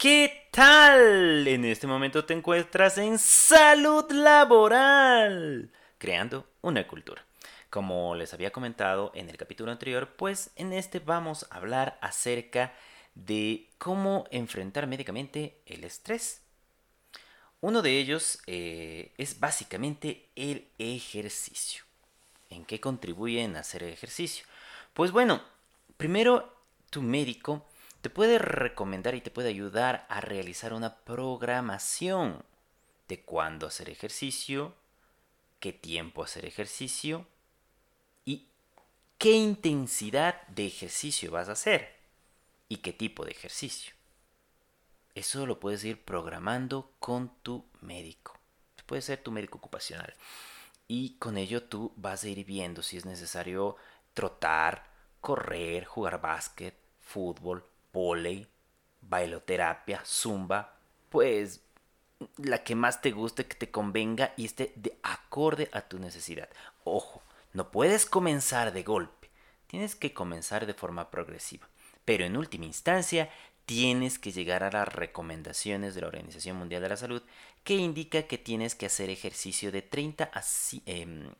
¿Qué tal? En este momento te encuentras en salud laboral, creando una cultura. Como les había comentado en el capítulo anterior, pues en este vamos a hablar acerca de cómo enfrentar médicamente el estrés. Uno de ellos eh, es básicamente el ejercicio. ¿En qué contribuyen a hacer ejercicio? Pues bueno, primero tu médico te puede recomendar y te puede ayudar a realizar una programación de cuándo hacer ejercicio, qué tiempo hacer ejercicio y qué intensidad de ejercicio vas a hacer y qué tipo de ejercicio. Eso lo puedes ir programando con tu médico. Puede ser tu médico ocupacional. Y con ello tú vas a ir viendo si es necesario trotar, correr, jugar básquet, fútbol, volei, bailoterapia, zumba, pues la que más te guste, que te convenga y esté de acorde a tu necesidad. Ojo, no puedes comenzar de golpe, tienes que comenzar de forma progresiva. Pero en última instancia, tienes que llegar a las recomendaciones de la Organización Mundial de la Salud que indica que tienes que hacer ejercicio de 30 a em,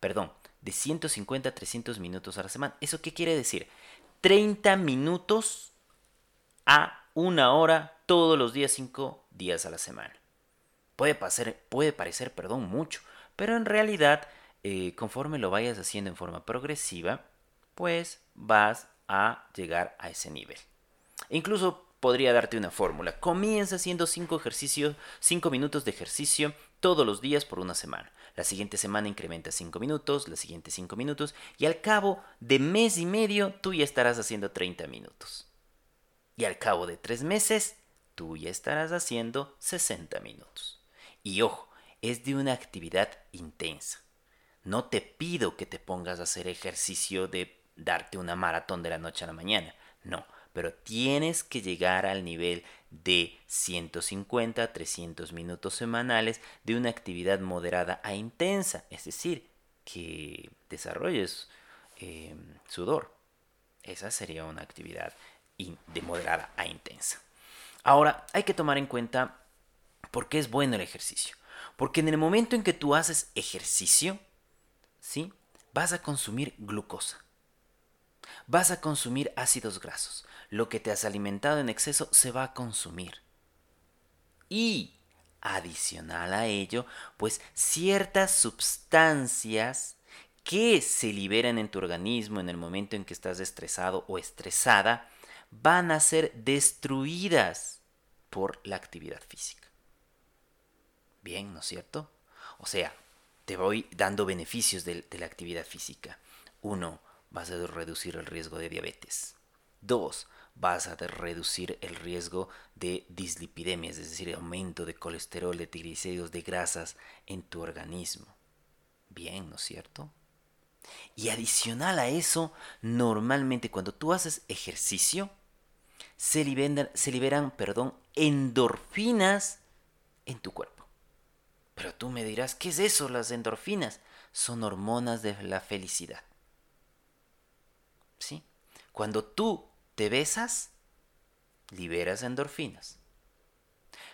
perdón, de 150 a 300 minutos a la semana. ¿Eso qué quiere decir? 30 minutos a una hora todos los días, cinco días a la semana. Puede, puede parecer, perdón, mucho, pero en realidad, eh, conforme lo vayas haciendo en forma progresiva, pues vas a llegar a ese nivel. Incluso podría darte una fórmula. Comienza haciendo 5 ejercicios, 5 minutos de ejercicio todos los días por una semana. La siguiente semana incrementa 5 minutos, la siguiente 5 minutos y al cabo de mes y medio tú ya estarás haciendo 30 minutos. Y al cabo de tres meses, tú ya estarás haciendo 60 minutos. Y ojo, es de una actividad intensa. No te pido que te pongas a hacer ejercicio de darte una maratón de la noche a la mañana. No, pero tienes que llegar al nivel de 150 a 300 minutos semanales de una actividad moderada a intensa. Es decir, que desarrolles eh, sudor. Esa sería una actividad de moderada a intensa. Ahora, hay que tomar en cuenta por qué es bueno el ejercicio. Porque en el momento en que tú haces ejercicio, ¿sí? Vas a consumir glucosa. Vas a consumir ácidos grasos. Lo que te has alimentado en exceso se va a consumir. Y adicional a ello, pues ciertas sustancias que se liberan en tu organismo en el momento en que estás estresado o estresada, van a ser destruidas por la actividad física. Bien, ¿no es cierto? O sea, te voy dando beneficios de, la actividad física. Uno, vas a reducir el riesgo de diabetes. Dos, vas a reducir el riesgo de dislipidemias, es decir, aumento de colesterol, de triglicéridos, de grasas en tu organismo. Bien, ¿no es cierto? Y adicional a eso, normalmente cuando tú haces ejercicio, se liberan, se liberan perdón, endorfinas en tu cuerpo. Pero tú me dirás, ¿qué es eso, las endorfinas? Son hormonas de la felicidad. ¿Sí? Cuando tú te besas, liberas endorfinas.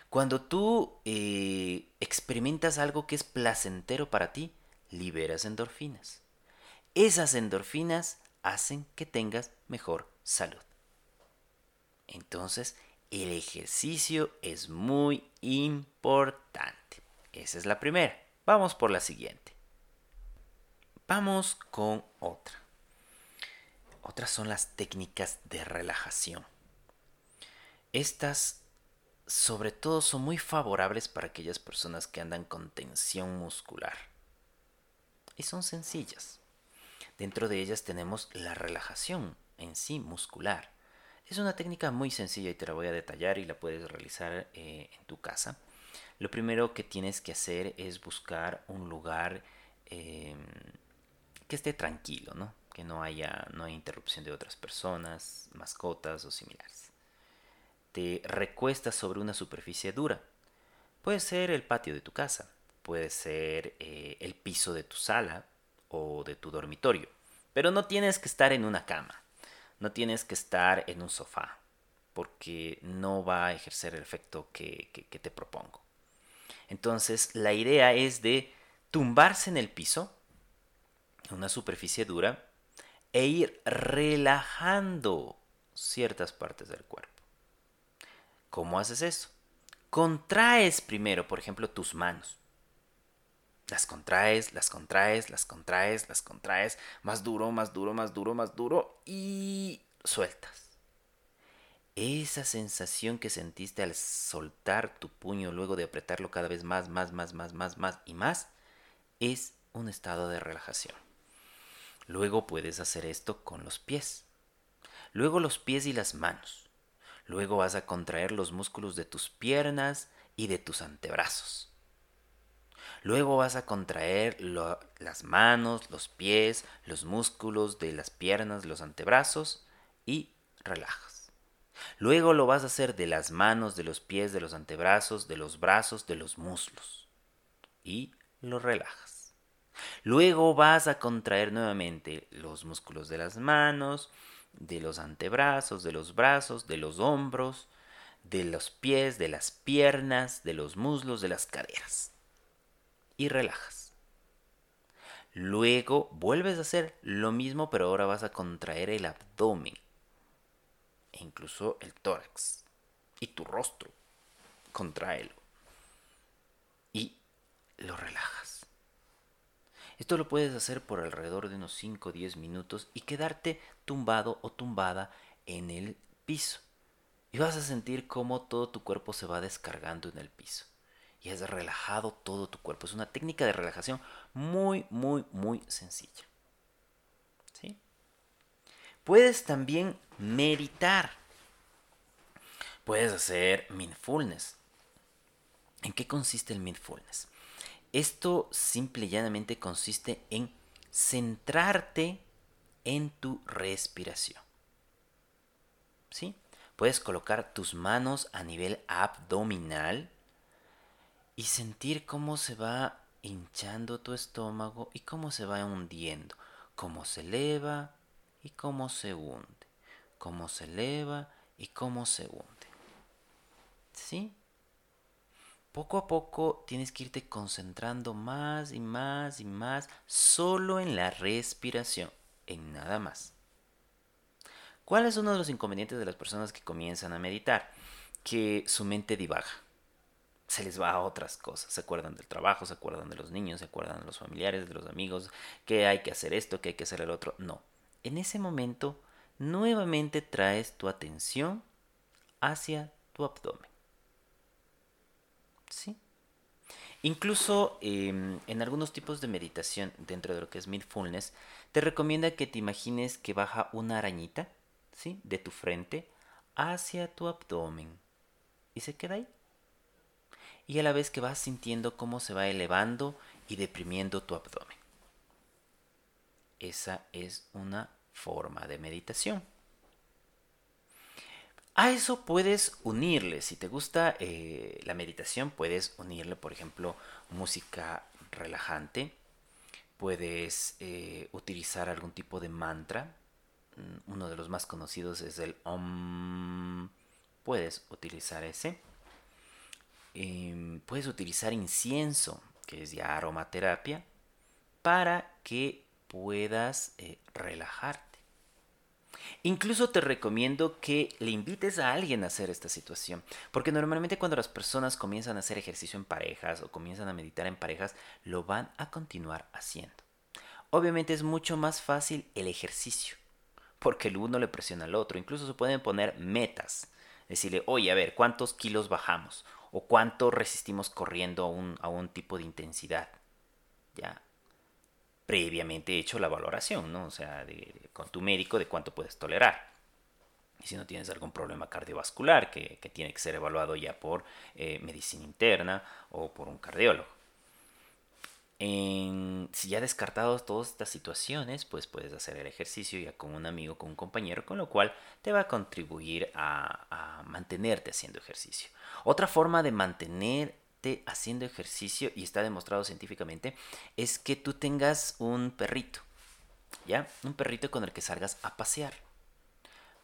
Cuando tú eh, experimentas algo que es placentero para ti, liberas endorfinas. Esas endorfinas hacen que tengas mejor salud. Entonces, el ejercicio es muy importante. Esa es la primera. Vamos por la siguiente. Vamos con otra. Otras son las técnicas de relajación. Estas sobre todo son muy favorables para aquellas personas que andan con tensión muscular. Y son sencillas. Dentro de ellas tenemos la relajación en sí muscular. Es una técnica muy sencilla y te la voy a detallar y la puedes realizar eh, en tu casa. Lo primero que tienes que hacer es buscar un lugar em, que esté tranquilo, ¿no? que no haya, no haya interrupción de otras personas, mascotas o similares. Te recuestas sobre una superficie dura. Puede ser el patio de tu casa, puede ser eh, el piso de tu sala o de tu dormitorio, pero no tienes que estar en una cama. No tienes que estar en un sofá. porque no va a ejercer el efecto que, te propongo. Entonces, la idea es de tumbarse en el piso, en una superficie dura, e ir relajando ciertas partes del cuerpo. ¿Cómo haces eso? Contraes primero, por ejemplo, tus manos. Las contraes, las contraes, las contraes, las contraes, más duro, más duro, más duro, más duro y sueltas. Esa sensación que sentiste al soltar tu puño luego de apretarlo cada vez más, más, más, más, más, más y más, es un estado de relajación. Luego puedes hacer esto con los pies. Luego los pies y las manos. Luego vas a contraer los músculos de tus piernas y de tus antebrazos. Luego vas a contraer las manos, los pies, los músculos de las piernas, los antebrazos y relajas. Luego lo vas a hacer de las manos, de los pies, de los antebrazos, de los brazos, de los muslos. Y lo relajas. Luego vas a contraer nuevamente los músculos de las manos, de los antebrazos, de los brazos, de los hombros, de los pies, de las piernas, de los muslos, de las caderas y relajas. Luego vuelves a hacer lo mismo, pero ahora vas a contraer el abdomen e incluso el tórax y tu rostro. Contráelo y lo relajas. Esto lo puedes hacer por alrededor de unos 5 o 10 minutos y quedarte tumbado o tumbada en el piso. Y vas a sentir cómo todo tu cuerpo se va descargando en el piso y has relajado todo tu cuerpo. Es una técnica de relajación muy, muy, muy sencilla. ¿Sí? Puedes también meditar. Puedes hacer mindfulness. ¿En qué consiste el mindfulness? Esto simple y llanamente consiste en centrarte en tu respiración. ¿Sí? Puedes colocar tus manos a nivel abdominal y sentir cómo se va hinchando tu estómago y cómo se va hundiendo, cómo se eleva y cómo se hunde, cómo se eleva y cómo se hunde. ¿Sí? Poco a poco tienes que irte concentrando más y más y más solo en la respiración, en nada más. ¿Cuál es uno de los inconvenientes de las personas que comienzan a meditar? Que su mente divaga se les va a otras cosas. Se acuerdan del trabajo, se acuerdan de los niños, se acuerdan de los familiares, de los amigos, que hay que hacer esto, que hay que hacer el otro. No. En ese momento, nuevamente traes tu atención hacia tu abdomen. ¿Sí? Incluso em, en algunos tipos de meditación dentro de lo que es mindfulness, te recomienda que te imagines que baja una arañita, ¿sí? De tu frente hacia tu abdomen. Y se queda ahí y a la vez que vas sintiendo cómo se va elevando y deprimiendo tu abdomen. Esa es una forma de meditación. A eso puedes unirle, si te gusta eh, la meditación, puedes unirle, por ejemplo, música relajante, puedes eh, utilizar algún tipo de mantra, mm, uno de los más conocidos es el OM, puedes utilizar ese Em, puedes utilizar incienso, que es ya aromaterapia, para que puedas eh, relajarte. Incluso te recomiendo que le invites a alguien a hacer esta situación, porque normalmente cuando las personas comienzan a hacer ejercicio en parejas o comienzan a meditar en parejas, lo van a continuar haciendo. Obviamente es mucho más fácil el ejercicio, porque el uno le presiona al otro, incluso se pueden poner metas, decirle, oye, a ver, ¿cuántos kilos bajamos? O cuánto resistimos corriendo a un, a un tipo de intensidad. Ya previamente hecho la valoración, ¿no? O sea, con tu médico de cuánto puedes tolerar. Y si no tienes algún problema cardiovascular que, tiene que ser evaluado ya por eh, medicina interna o por un cardiólogo. Si ya descartados todas estas situaciones, pues puedes hacer el ejercicio ya con un amigo, con un compañero, con lo cual te va a contribuir a mantenerte haciendo ejercicio. Otra forma de mantenerte haciendo ejercicio, y está demostrado científicamente, es que tú tengas un perrito, ¿ya? Un perrito con el que salgas a pasear.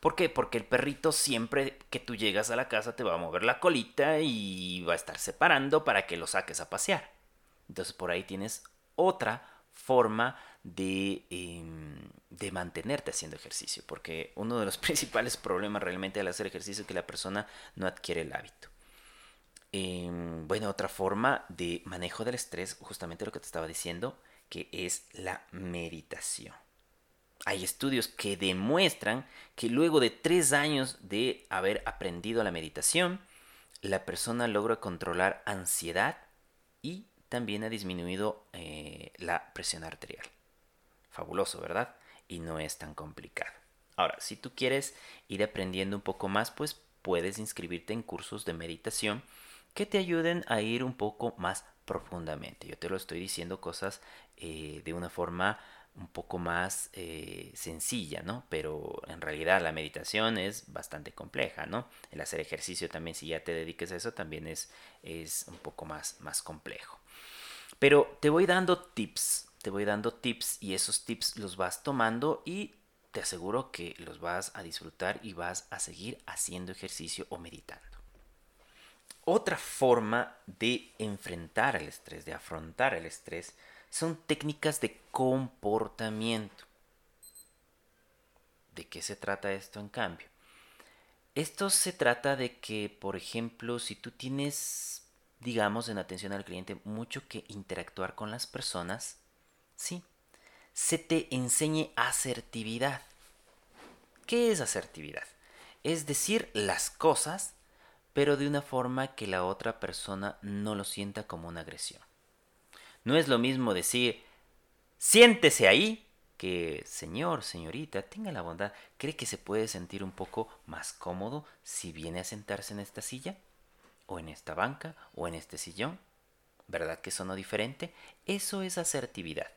¿Por qué? Porque el perrito siempre que tú llegas a la casa te va a mover la colita y va a estar separando para que lo saques a pasear. Entonces por ahí tienes otra forma de, em, de, mantenerte haciendo ejercicio, porque uno de los principales problemas realmente al hacer ejercicio es que la persona no adquiere el hábito. Em, bueno, otra forma de manejo del estrés, justamente lo que te estaba diciendo, que es la meditación. Hay estudios que demuestran que luego de tres años de haber aprendido la meditación, la persona logra controlar ansiedad y también ha disminuido eh, la presión arterial. Fabuloso, ¿verdad? Y no es tan complicado. Ahora, si tú quieres ir aprendiendo un poco más, pues puedes inscribirte en cursos de meditación que te ayuden a ir un poco más profundamente. Yo te lo estoy diciendo cosas eh, de una forma un poco más eh, sencilla, ¿no? Pero en realidad la meditación es bastante compleja, ¿no? El hacer ejercicio también, si ya te dediques a eso, también es, es un poco más, más complejo. Pero te voy dando tips, te voy dando tips y esos tips los vas tomando y te aseguro que los vas a disfrutar y vas a seguir haciendo ejercicio o meditando. Otra forma de enfrentar el estrés, de afrontar el estrés, son técnicas de comportamiento. ¿De qué se trata esto en cambio? Esto se trata de que, por ejemplo, si tú tienes digamos, en atención al cliente, mucho que interactuar con las personas, sí, se te enseñe asertividad. ¿Qué es asertividad? Es decir las cosas, pero de una forma que la otra persona no lo sienta como una agresión. No es lo mismo decir, siéntese ahí, que señor, señorita, tenga la bondad, ¿cree que se puede sentir un poco más cómodo si viene a sentarse en esta silla? o en esta banca o en este sillón. ¿Verdad que sonó diferente? Eso es asertividad.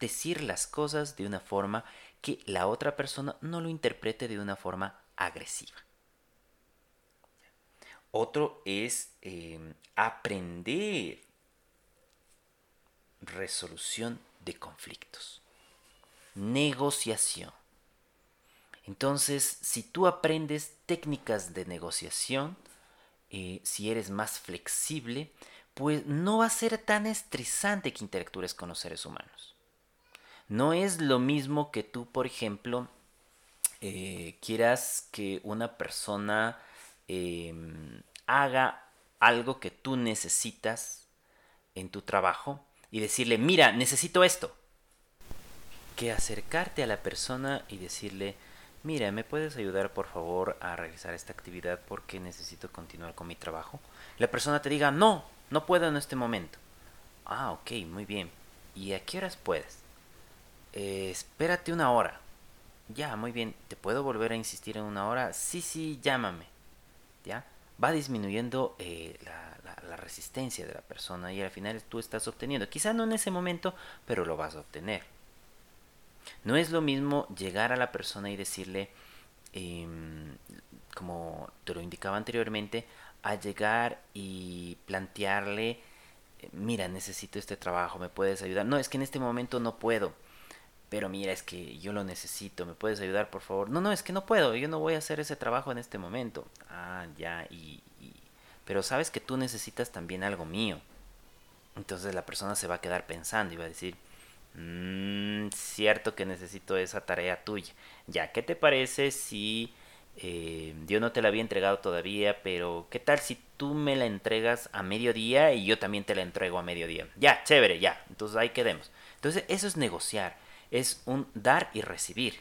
Decir las cosas de una forma que la otra persona no lo interprete de una forma agresiva. Otro es em, aprender resolución de conflictos. Negociación. Entonces, si tú aprendes técnicas de negociación, eh, si eres más flexible, pues no va a ser tan estresante que interactúes con los seres humanos. No es lo mismo que tú, por ejemplo, eh, quieras que una persona em, haga algo que tú necesitas en tu trabajo y decirle, mira, necesito esto. Que acercarte a la persona y decirle, Mira, ¿me puedes ayudar por favor a realizar esta actividad porque necesito continuar con mi trabajo? La persona te diga, no, no puedo en este momento. Ah, ok, muy bien. ¿Y a qué horas puedes? Eh, espérate una hora. Ya, muy bien. ¿Te puedo volver a insistir en una hora? Sí, sí, llámame. ¿Ya? Va disminuyendo eh, la, la resistencia de la persona y al final tú estás obteniendo. Quizá no en ese momento, pero lo vas a obtener. No es lo mismo llegar a la persona y decirle, em, como te lo indicaba anteriormente, a llegar y plantearle, mira, necesito este trabajo, ¿me puedes ayudar? No, es que en este momento no puedo. Pero mira, es que yo lo necesito, ¿me puedes ayudar, por favor? No, no, es que no puedo, yo no voy a hacer ese trabajo en este momento. Ah, ya, y... Pero sabes que tú necesitas también algo mío. Entonces la persona se va a quedar pensando y va a decir, mmm, cierto que necesito esa tarea tuya. Ya, ¿qué te parece si eh, yo no te la había entregado todavía, pero qué tal si tú me la entregas a mediodía y yo también te la entrego a mediodía? Ya, chévere, ya. Entonces ahí quedemos. Entonces eso es negociar, es un dar y recibir.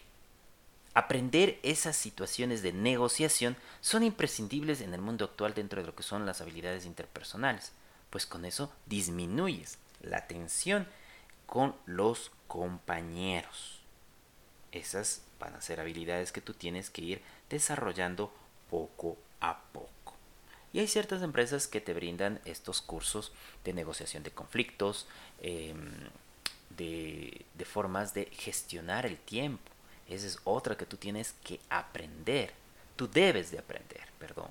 Aprender esas situaciones de negociación son imprescindibles en el mundo actual dentro de lo que son las habilidades interpersonales, pues con eso disminuyes la tensión con los compañeros. Esas van a ser habilidades que tú tienes que ir desarrollando poco a poco. Y hay ciertas empresas que te brindan estos cursos de negociación de conflictos, em, de, de formas de gestionar el tiempo. Esa es otra que tú tienes que aprender. Tú debes de aprender, perdón.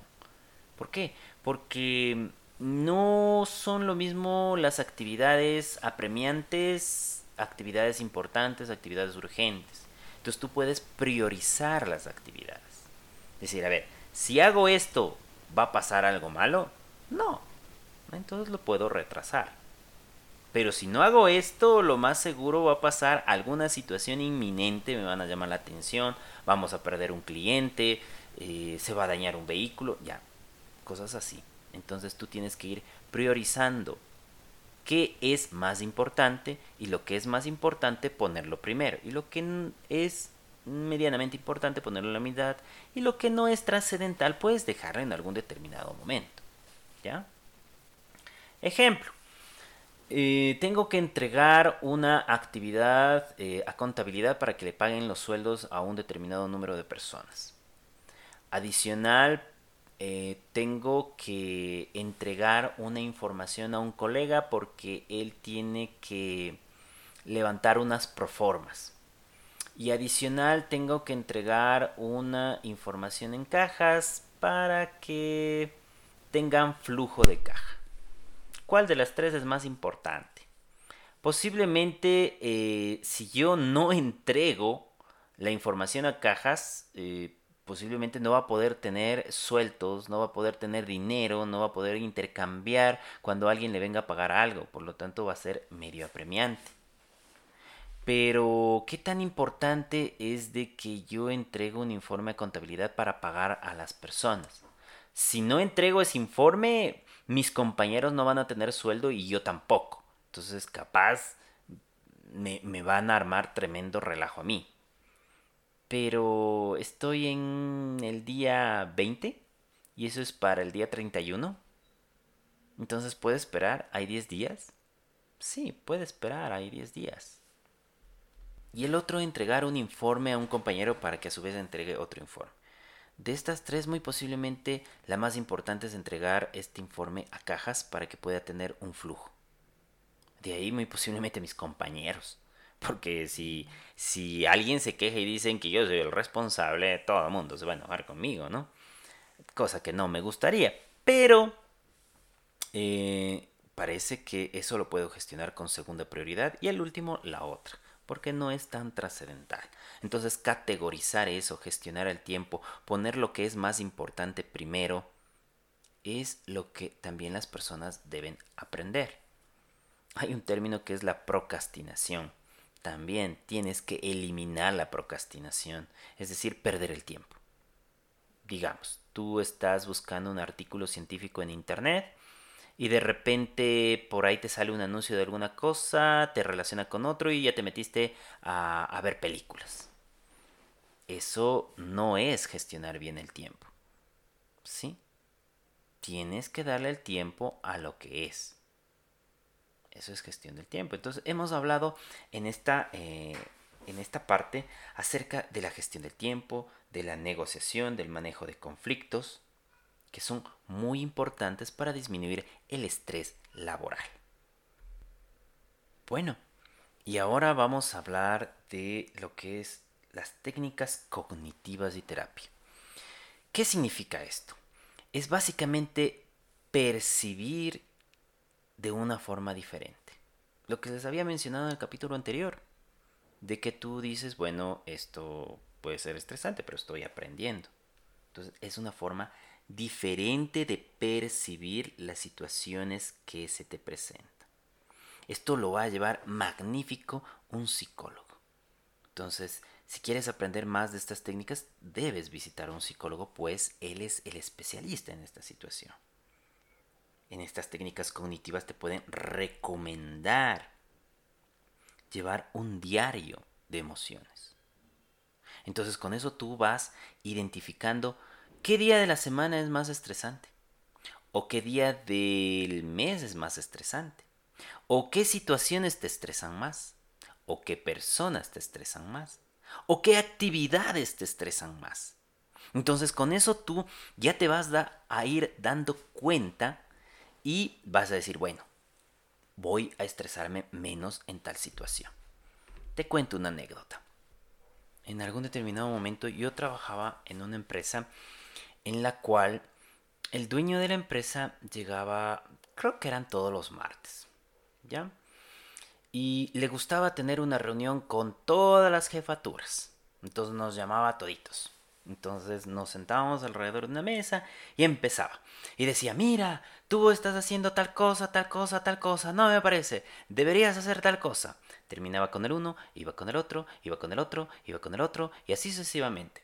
¿Por qué? Porque no son lo mismo las actividades apremiantes, actividades importantes, actividades urgentes. Entonces tú puedes priorizar las actividades. Decir, a ver, si hago esto, ¿va a pasar algo malo? No. Entonces lo puedo retrasar. Pero si no hago esto, lo más seguro va a pasar alguna situación inminente, me van a llamar la atención, vamos a perder un cliente, eh, se va a dañar un vehículo, ya, cosas así. Entonces tú tienes que ir priorizando qué es más importante y lo que es más importante ponerlo primero y lo que es medianamente importante ponerlo en la mitad y lo que no es trascendental puedes dejarlo en algún determinado momento. ¿Ya? Ejemplo. Eh, tengo que entregar una actividad eh, a contabilidad para que le paguen los sueldos a un determinado número de personas. Adicional, eh, tengo que entregar una información a un colega porque él tiene que levantar unas proformas. Y adicional, tengo que entregar una información en cajas para que tengan flujo de caja. ¿Cuál de las tres es más importante? Posiblemente eh, si yo no entrego la información a cajas, eh, posiblemente no va a poder tener sueltos, no va a poder tener dinero, no va a poder intercambiar cuando alguien le venga a pagar algo, por lo tanto va a ser medio apremiante. Pero, ¿qué tan importante es de que yo entrego un informe de contabilidad para pagar a las personas? Si no entrego ese informe, mis compañeros no van a tener sueldo y yo tampoco. Entonces, capaz me, van a armar tremendo relajo a mí pero estoy en el día 20 y eso es para el día 31. Entonces, ¿puede esperar? ¿Hay 10 días? Sí, puede esperar, hay 10 días. Y el otro, entregar un informe a un compañero para que a su vez entregue otro informe. De estas tres, muy posiblemente la más importante es entregar este informe a cajas para que pueda tener un flujo. De ahí, muy posiblemente mis compañeros. Porque si, si alguien se queja y dicen que yo soy el responsable, todo el mundo se va a enojar conmigo, ¿no? Cosa que no me gustaría. Pero eh, parece que eso lo puedo gestionar con segunda prioridad y el último la otra, porque no es tan trascendental. Entonces categorizar eso, gestionar el tiempo, poner lo que es más importante primero, es lo que también las personas deben aprender. Hay un término que es la procrastinación también tienes que eliminar la procrastinación, es decir, perder el tiempo. Digamos, tú estás buscando un artículo científico en Internet y de repente por ahí te sale un anuncio de alguna cosa, te relaciona con otro y ya te metiste a, a ver películas. Eso no es gestionar bien el tiempo. ¿Sí? Tienes que darle el tiempo a lo que es. Eso es gestión del tiempo. Entonces hemos hablado en esta, eh, en esta parte acerca de la gestión del tiempo, de la negociación, del manejo de conflictos, que son muy importantes para disminuir el estrés laboral. Bueno, y ahora vamos a hablar de lo que es las técnicas cognitivas y terapia. ¿Qué significa esto? Es básicamente percibir de una forma diferente. Lo que les había mencionado en el capítulo anterior, de que tú dices, bueno, esto puede ser estresante, pero estoy aprendiendo. Entonces es una forma diferente de percibir las situaciones que se te presentan. Esto lo va a llevar magnífico un psicólogo. Entonces, si quieres aprender más de estas técnicas, debes visitar a un psicólogo, pues él es el especialista en esta situación en estas técnicas cognitivas te pueden recomendar llevar un diario de emociones. Entonces con eso tú vas identificando qué día de la semana es más estresante, o qué día del mes es más estresante, o qué situaciones te estresan más, o qué personas te estresan más, o qué actividades te estresan más. Entonces con eso tú ya te vas a ir dando cuenta y vas a decir, bueno, voy a estresarme menos en tal situación. Te cuento una anécdota. En algún determinado momento yo trabajaba en una empresa en la cual el dueño de la empresa llegaba, creo que eran todos los martes, ¿ya? Y le gustaba tener una reunión con todas las jefaturas, Entonces nos llamaba a toditos. Entonces nos sentábamos alrededor de una mesa y empezaba. Y decía, mira, tú estás haciendo tal cosa, tal cosa, tal cosa, no me parece, deberías hacer tal cosa. Terminaba con el uno, iba con el otro, iba con el otro, iba con el otro, y así sucesivamente.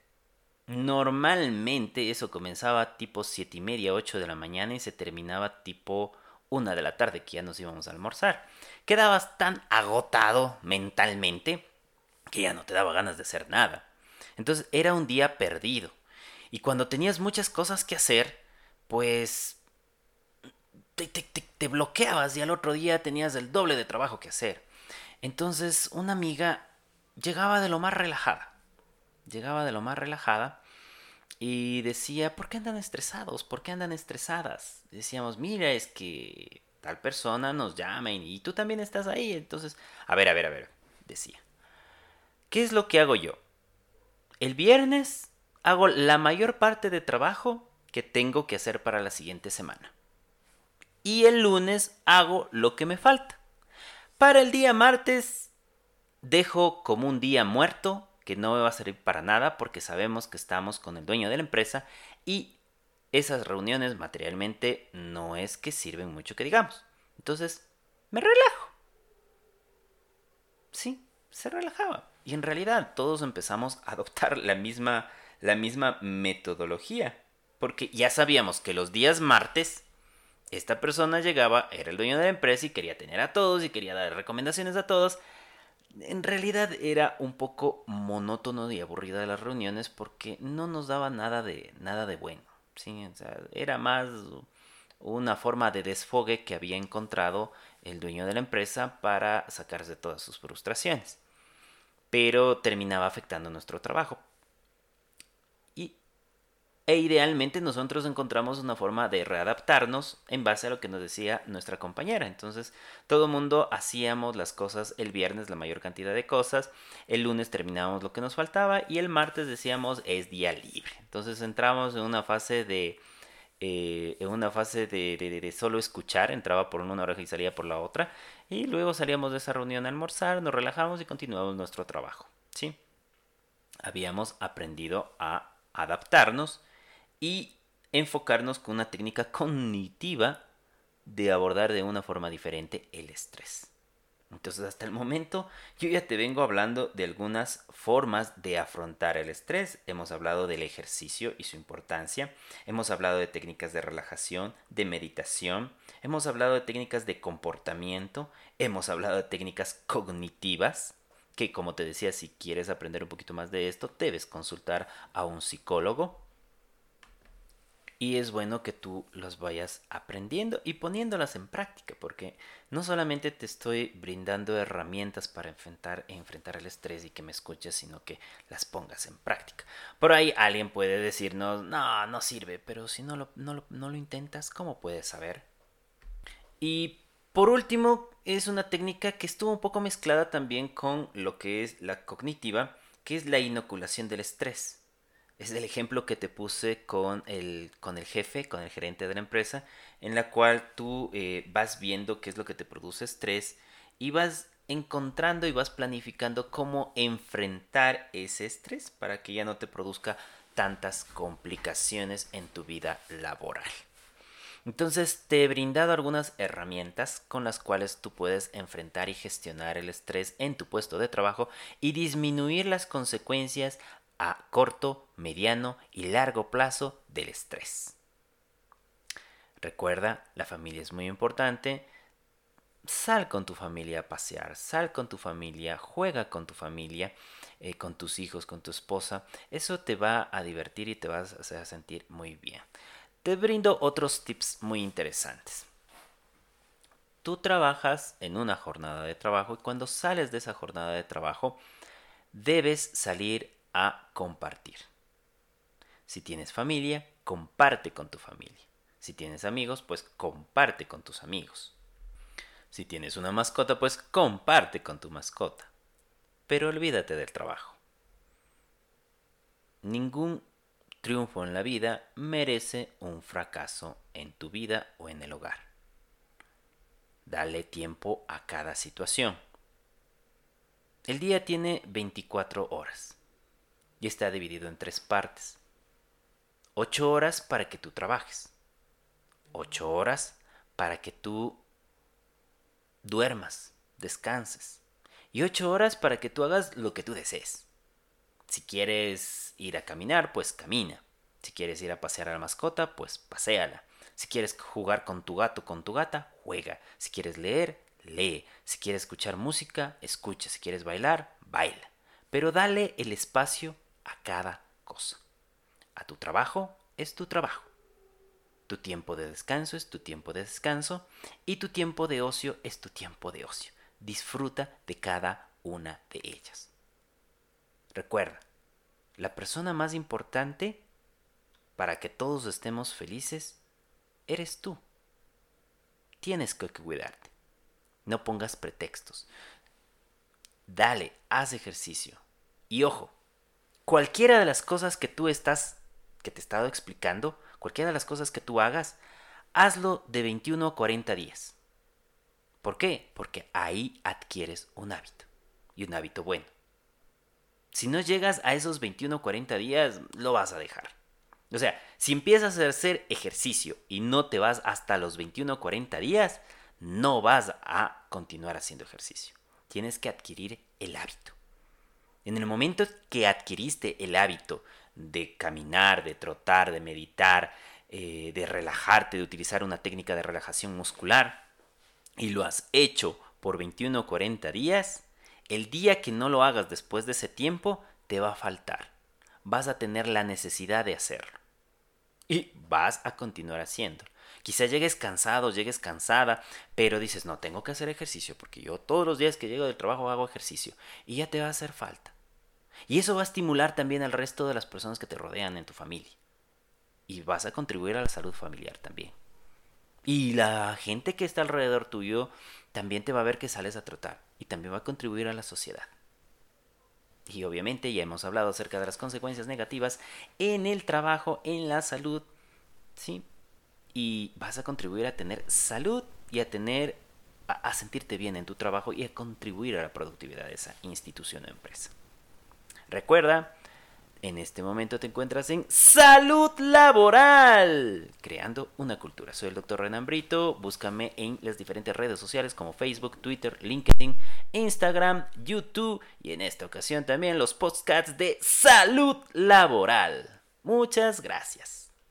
Normalmente eso comenzaba tipo siete y media, ocho de la mañana y se terminaba tipo una de la tarde, que ya nos íbamos a almorzar. Quedabas tan agotado mentalmente que ya no te daba ganas de hacer nada. Entonces era un día perdido. Y cuando tenías muchas cosas que hacer, pues te, bloqueabas y al otro día tenías el doble de trabajo que hacer. Entonces una amiga llegaba de lo más relajada. Llegaba de lo más relajada y decía, ¿por qué andan estresados? ¿Por qué andan estresadas? Decíamos, mira, es que tal persona nos llama y tú también estás ahí. Entonces, a ver, a ver, a ver, decía. ¿Qué es lo que hago yo? El viernes hago la mayor parte de trabajo que tengo que hacer para la siguiente semana. Y el lunes hago lo que me falta. Para el día martes dejo como un día muerto que no me va a servir para nada porque sabemos que estamos con el dueño de la empresa y esas reuniones materialmente no es que sirven mucho que digamos. Entonces, me relajo. Sí, se relajaba. Y en realidad todos empezamos a adoptar la misma, la misma metodología. Porque ya sabíamos que los días martes esta persona llegaba, era el dueño de la empresa y quería tener a todos y quería dar recomendaciones a todos. En realidad era un poco monótono y aburrida de las reuniones porque no nos daba nada de, nada de bueno. Era más una forma de desfogue que había encontrado el dueño de la empresa para sacarse todas sus frustraciones pero terminaba afectando nuestro trabajo. E idealmente nosotros encontramos una forma de readaptarnos en base a lo que nos decía nuestra compañera. Entonces, todo el mundo hacíamos las cosas el viernes, la mayor cantidad de cosas, el lunes terminábamos lo que nos faltaba y el martes decíamos es día libre. Entonces entramos en una fase de eh, en una fase de, solo escuchar, entraba por una oreja y salía por la otra, y luego salíamos de esa reunión a almorzar, nos relajamos y continuamos nuestro trabajo. ¿sí? Habíamos aprendido a adaptarnos y enfocarnos con una técnica cognitiva de abordar de una forma diferente el estrés. Entonces hasta el momento yo ya te vengo hablando de algunas formas de afrontar el estrés. Hemos hablado del ejercicio y su importancia. Hemos hablado de técnicas de relajación, de meditación. Hemos hablado de técnicas de comportamiento. Hemos hablado de técnicas cognitivas. Que como te decía, si quieres aprender un poquito más de esto, debes consultar a un psicólogo y es bueno que tú los vayas aprendiendo y poniéndolas en práctica, porque no solamente te estoy brindando herramientas para enfrentar, enfrentar el estrés y que me escuches, sino que las pongas en práctica. Por ahí alguien puede decirnos, no, no sirve, pero si no lo, no lo intentas, ¿cómo puedes saber? Y por último, es una técnica que estuvo un poco mezclada también con lo que es la cognitiva, que es la inoculación del estrés es el ejemplo que te puse con el, con el jefe, con el gerente de la empresa, en la cual tú eh, vas viendo qué es lo que te produce estrés y vas encontrando y vas planificando cómo enfrentar ese estrés para que ya no te produzca tantas complicaciones en tu vida laboral. Entonces te he brindado algunas herramientas con las cuales tú puedes enfrentar y gestionar el estrés en tu puesto de trabajo y disminuir las consecuencias a corto, mediano y largo plazo del estrés. Recuerda, la familia es muy importante. Sal con tu familia a pasear, sal con tu familia, juega con tu familia, eh, con tus hijos, con tu esposa. Eso te va a divertir y te vas a hacer sentir muy bien. Te brindo otros tips muy interesantes. Tú trabajas en una jornada de trabajo y cuando sales de esa jornada de trabajo debes salir a compartir. Si tienes familia, comparte con tu familia. Si tienes amigos, pues comparte con tus amigos. Si tienes una mascota, pues comparte con tu mascota. Pero olvídate del trabajo. Ningún triunfo en la vida merece un fracaso en tu vida o en el hogar. Dale tiempo a cada situación. El día tiene 24 horas. Y está dividido en tres partes. Ocho horas para que tú trabajes. Ocho horas para que tú duermas, descanses. Y ocho horas para que tú hagas lo que tú desees. Si quieres ir a caminar, pues camina. Si quieres ir a pasear a la mascota, pues paséala. Si quieres jugar con tu gato, con tu gata, juega. Si quieres leer, lee. Si quieres escuchar música, escucha. Si quieres bailar, baila. Pero dale el espacio a cada cosa. A tu trabajo es tu trabajo. Tu tiempo de descanso es tu tiempo de descanso y tu tiempo de ocio es tu tiempo de ocio. Disfruta de cada una de ellas. Recuerda, la persona más importante para que todos estemos felices eres tú. Tienes que cuidarte. No pongas pretextos. Dale, haz ejercicio. Y ojo, cualquiera de las cosas que tú estás, que te he estado explicando, cualquiera de las cosas que tú hagas, hazlo de 21 a 40 días. ¿Por qué? Porque ahí adquieres un hábito. Y un hábito bueno. Si no llegas a esos 21 o 40 días, lo vas a dejar. O sea, si empiezas a hacer ejercicio y no te vas hasta los 21 o 40 días, no vas a continuar haciendo ejercicio. Tienes que adquirir el hábito. En el momento que adquiriste el hábito de caminar, de trotar, de meditar, eh, de relajarte, de utilizar una técnica de relajación muscular, y lo has hecho por 21 o 40 días, el día que no lo hagas después de ese tiempo, te va a faltar. Vas a tener la necesidad de hacerlo. Y vas a continuar haciendo. Quizá llegues cansado, llegues cansada, pero dices, no, tengo que hacer ejercicio porque yo todos los días que llego del trabajo hago ejercicio y ya te va a hacer falta. Y eso va a estimular también al resto de las personas que te rodean en tu familia. Y vas a contribuir a la salud familiar también. Y la gente que está alrededor tuyo también te va a ver que sales a trotar y también va a contribuir a la sociedad. Y obviamente ya hemos hablado acerca de las consecuencias negativas en el trabajo, en la salud, ¿sí? Y vas a contribuir a tener salud y a tener a, sentirte bien en tu trabajo y a contribuir a la productividad de esa institución o empresa. Recuerda, en este momento te encuentras en Salud Laboral, creando una cultura. Soy el doctor Renan Brito. Búscame en las diferentes redes sociales como Facebook, Twitter, LinkedIn, Instagram, YouTube y en esta ocasión también los podcasts de Salud Laboral. Muchas gracias.